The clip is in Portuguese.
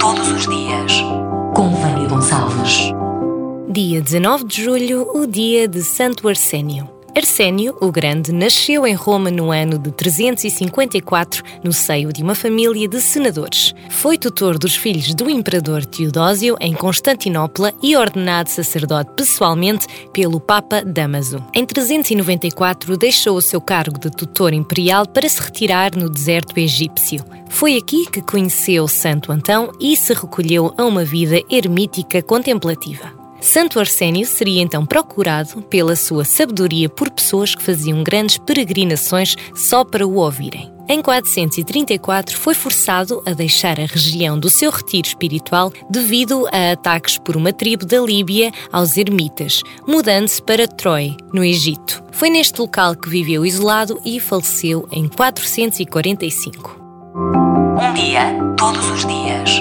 todos os dias, com Vânia Gonçalves. Dia 19 de julho, o dia de Santo Arsênio. Arsénio, o Grande, nasceu em Roma no ano de 354, no seio de uma família de senadores. Foi tutor dos filhos do imperador Teodósio em Constantinopla e ordenado sacerdote pessoalmente pelo Papa Damaso. Em 394, deixou o seu cargo de tutor imperial para se retirar no deserto egípcio. Foi aqui que conheceu Santo Antão e se recolheu a uma vida ermítica contemplativa. Santo Arsénio seria então procurado pela sua sabedoria por pessoas que faziam grandes peregrinações só para o ouvirem. Em 434 foi forçado a deixar a região do seu retiro espiritual devido a ataques por uma tribo da Líbia aos ermitas, mudando-se para Troy, no Egito. Foi neste local que viveu isolado e faleceu em 445. Um dia, todos os dias.